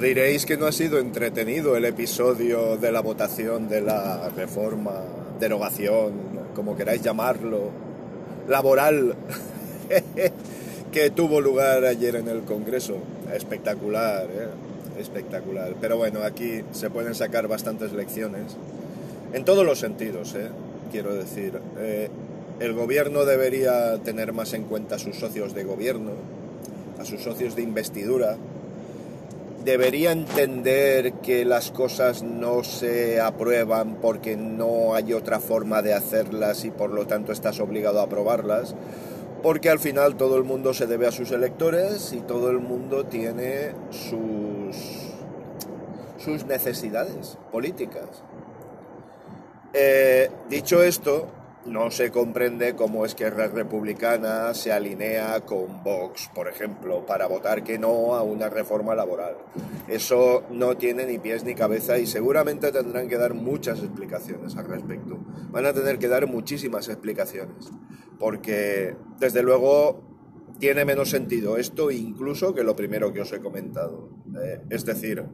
Diréis que no ha sido entretenido el episodio de la votación de la reforma, derogación, como queráis llamarlo, laboral, que tuvo lugar ayer en el Congreso. Espectacular, ¿eh? espectacular. Pero bueno, aquí se pueden sacar bastantes lecciones, en todos los sentidos, ¿eh? quiero decir. Eh, el gobierno debería tener más en cuenta a sus socios de gobierno, a sus socios de investidura, debería entender que las cosas no se aprueban porque no hay otra forma de hacerlas y por lo tanto estás obligado a aprobarlas, porque al final todo el mundo se debe a sus electores y todo el mundo tiene sus, sus necesidades políticas. Eh, dicho esto, no se comprende cómo Esquerra Republicana se alinea con Vox, por ejemplo, para votar que no a una reforma laboral. Eso no tiene ni pies ni cabeza y seguramente tendrán que dar muchas explicaciones al respecto. Van a tener que dar muchísimas explicaciones, porque desde luego tiene menos sentido esto incluso que lo primero que os he comentado. Eh, es decir,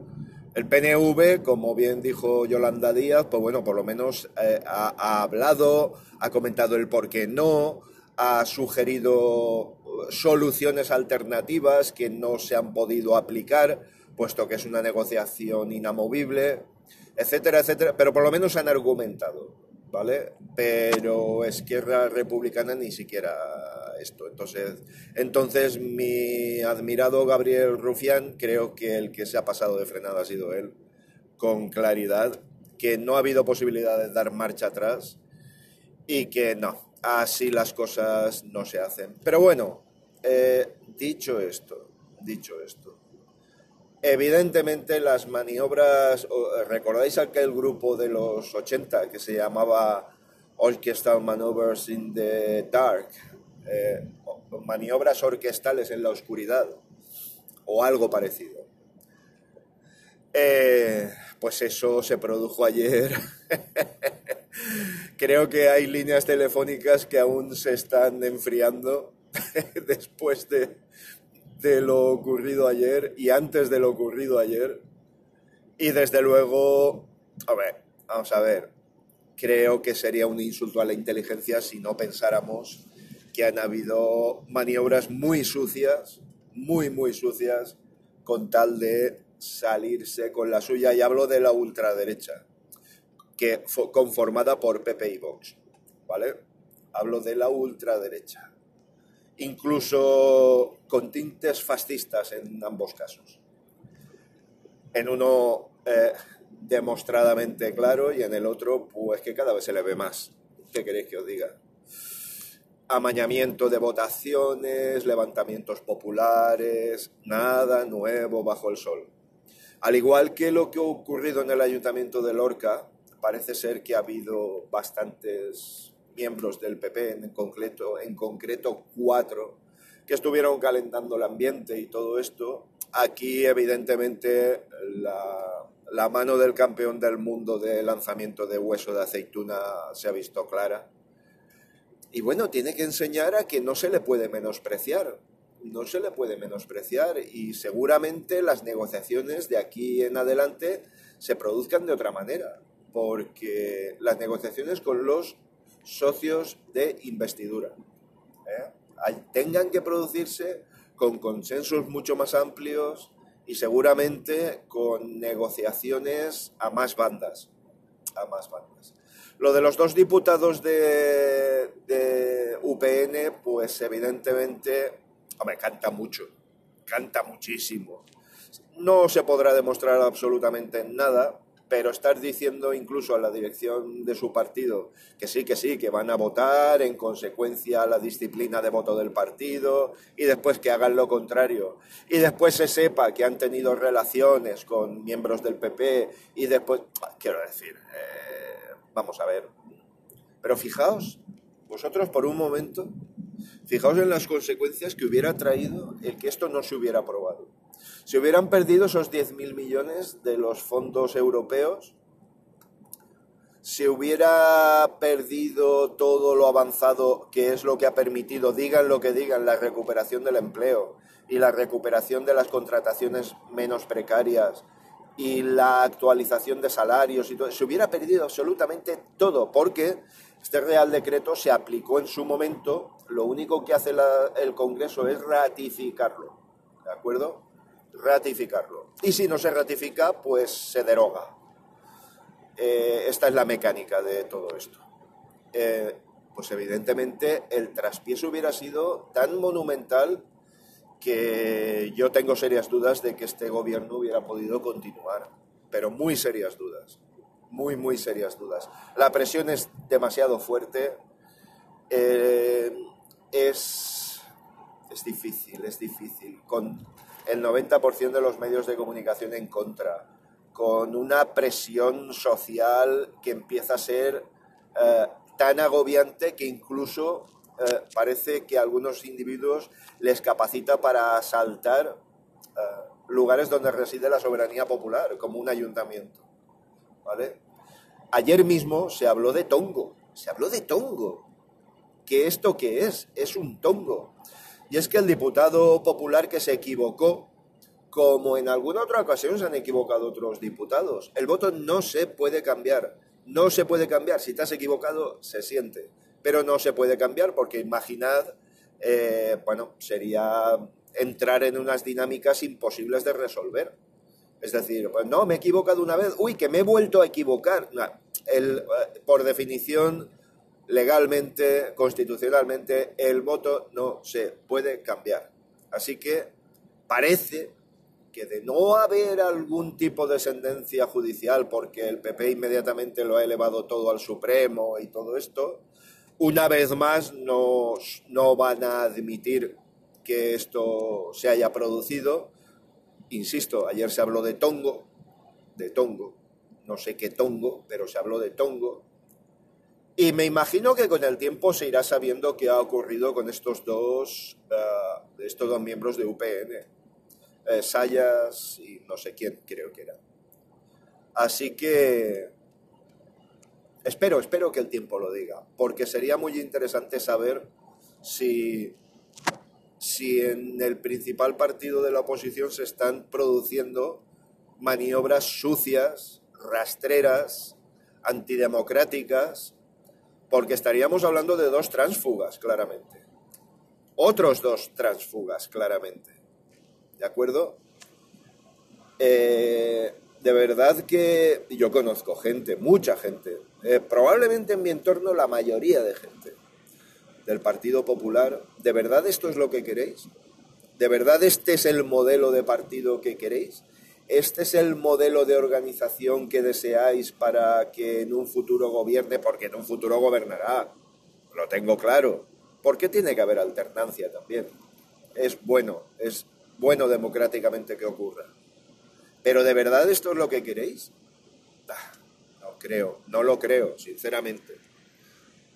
el PNV, como bien dijo Yolanda Díaz, pues bueno, por lo menos eh, ha, hablado, ha comentado el por qué no, ha sugerido soluciones alternativas que no se han podido aplicar, puesto que es una negociación inamovible, etcétera, etcétera, pero por lo menos han argumentado, ¿vale? Pero Esquerra Republicana ni siquiera esto. Entonces, entonces mi admirado Gabriel Rufián, creo que el que se ha pasado de frenada ha sido él, con claridad, que no ha habido posibilidad de dar marcha atrás y que no, así las cosas no se hacen. Pero bueno, eh, dicho esto, dicho esto, evidentemente las maniobras, ¿recordáis aquel grupo de los 80 que se llamaba Orchestral Maneuvers in the Dark? Eh, maniobras orquestales en la oscuridad o algo parecido. Eh, pues eso se produjo ayer. Creo que hay líneas telefónicas que aún se están enfriando después de, de lo ocurrido ayer y antes de lo ocurrido ayer. Y desde luego, a ver, vamos a ver, creo que sería un insulto a la inteligencia si no pensáramos que han habido maniobras muy sucias, muy, muy sucias, con tal de salirse con la suya. Y hablo de la ultraderecha, que fue conformada por Pepe y Vox, ¿vale? Hablo de la ultraderecha. Incluso con tintes fascistas en ambos casos. En uno eh, demostradamente claro y en el otro, pues que cada vez se le ve más. ¿Qué queréis que os diga? Amañamiento de votaciones, levantamientos populares, nada nuevo bajo el sol. Al igual que lo que ha ocurrido en el ayuntamiento de Lorca, parece ser que ha habido bastantes miembros del PP, en concreto, en concreto cuatro, que estuvieron calentando el ambiente y todo esto. Aquí, evidentemente, la, la mano del campeón del mundo de lanzamiento de hueso de aceituna se ha visto clara y bueno, tiene que enseñar a que no se le puede menospreciar, no se le puede menospreciar y seguramente las negociaciones de aquí en adelante se produzcan de otra manera, porque las negociaciones con los socios de investidura ¿eh? tengan que producirse con consensos mucho más amplios y seguramente con negociaciones a más bandas, a más bandas. Lo de los dos diputados de, UPN, pues evidentemente, hombre, canta mucho, canta muchísimo. No se podrá demostrar absolutamente nada, pero estar diciendo incluso a la dirección de su partido que sí, que sí, que van a votar en consecuencia a la disciplina de voto del partido y después que hagan lo contrario y después se sepa que han tenido relaciones con miembros del PP y después, quiero decir, eh, Vamos a ver. Pero fijaos, vosotros por un momento, fijaos en las consecuencias que hubiera traído el que esto no se hubiera aprobado. Si hubieran perdido esos 10.000 millones de los fondos europeos, se hubiera perdido todo lo avanzado que es lo que ha permitido, digan lo que digan, la recuperación del empleo, y la recuperación de las contrataciones menos precarias y la actualización de salarios y todo, se hubiera perdido absolutamente todo, porque este Real Decreto se aplicó en su momento, lo único que hace el Congreso es ratificarlo, ¿de acuerdo? Ratificarlo. Y si no se ratifica, pues se deroga. Eh, esta es la mecánica de todo esto. Eh, pues evidentemente el traspiés hubiera sido tan monumental que yo tengo serias dudas de que este gobierno hubiera podido continuar, pero muy serias dudas, muy, muy serias dudas. La presión es demasiado fuerte, eh, es, es difícil, es difícil, con el 90% de los medios de comunicación en contra, con una presión social que empieza a ser eh, tan agobiante que incluso eh, parece que a algunos individuos les capacita para asaltar eh, lugares donde reside la soberanía popular, como un ayuntamiento. Ayer mismo se habló de tongo, se habló de tongo. ¿Qué esto qué es? Es un tongo. Y es que el diputado popular que se equivocó, como en alguna otra ocasión se han equivocado otros diputados, el voto no se puede cambiar. No se puede cambiar. Si te has equivocado, se siente pero no se puede cambiar porque imaginad, eh, bueno, sería entrar en unas dinámicas imposibles de resolver. Es decir, pues no, me he equivocado una vez, uy, que me he vuelto a equivocar. el, eh, por definición, legalmente, constitucionalmente, el voto no se puede cambiar. Así que parece que de no haber algún tipo de sentencia judicial, porque el PP inmediatamente lo ha elevado todo al Supremo y todo esto, una vez más no, no van a admitir que esto se haya producido. Insisto, ayer se habló de Tongo, de Tongo, no sé qué Tongo, pero se habló de Tongo. Y me imagino que con el tiempo se irá sabiendo qué ha ocurrido con estos dos, uh, estos dos miembros de UPN, eh, Sayas y no sé quién creo que era. Así que Espero, espero que el tiempo lo diga, porque sería muy interesante saber si, si en el principal partido de la oposición se están produciendo maniobras sucias, rastreras, antidemocráticas, porque estaríamos hablando de dos transfugas, claramente. Otros dos transfugas, claramente. ¿De acuerdo? Eh, de verdad que yo conozco gente, mucha gente, eh, probablemente en mi entorno la mayoría de gente del Partido Popular. ¿De verdad esto es lo que queréis? ¿De verdad este es el modelo de partido que queréis? ¿Este es el modelo de organización que deseáis para que en un futuro gobierne? Porque en un futuro gobernará, lo tengo claro. ¿Por qué tiene que haber alternancia también? Es bueno, es bueno democráticamente que ocurra. ¿Pero de verdad esto es lo que queréis? Ah, no creo, no lo creo, sinceramente.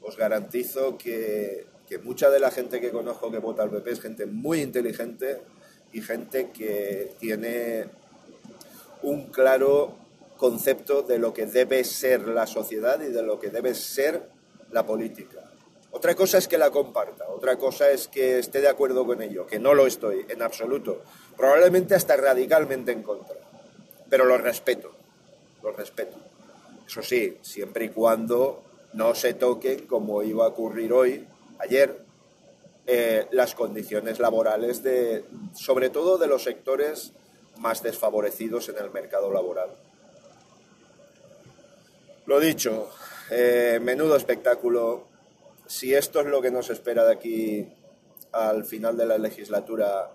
Os garantizo que, mucha de la gente que conozco que vota al PP es gente muy inteligente y gente que tiene un claro concepto de lo que debe ser la sociedad y de lo que debe ser la política. Otra cosa es que la comparta, otra cosa es que esté de acuerdo con ello, que no lo estoy en absoluto, probablemente hasta radicalmente en contra pero lo respeto, lo respeto. Eso sí, siempre y cuando no se toquen, como iba a ocurrir hoy, ayer, eh, las condiciones laborales de, sobre todo de los sectores más desfavorecidos en el mercado laboral. Lo dicho, eh, menudo espectáculo. Si esto es lo que nos espera de aquí al final de la legislatura,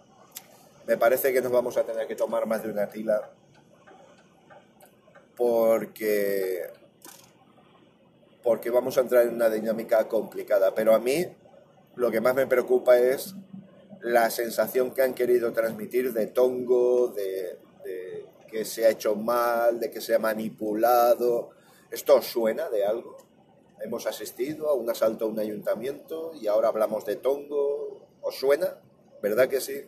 me parece que nos vamos a tener que tomar más de una tila porque, porque vamos a entrar en una dinámica complicada. Pero a mí lo que más me preocupa es la sensación que han querido transmitir de tongo, de, que se ha hecho mal, de que se ha manipulado. ¿Esto suena de algo? Hemos asistido a un asalto a un ayuntamiento y ahora hablamos de tongo. ¿Os suena? ¿Verdad que sí?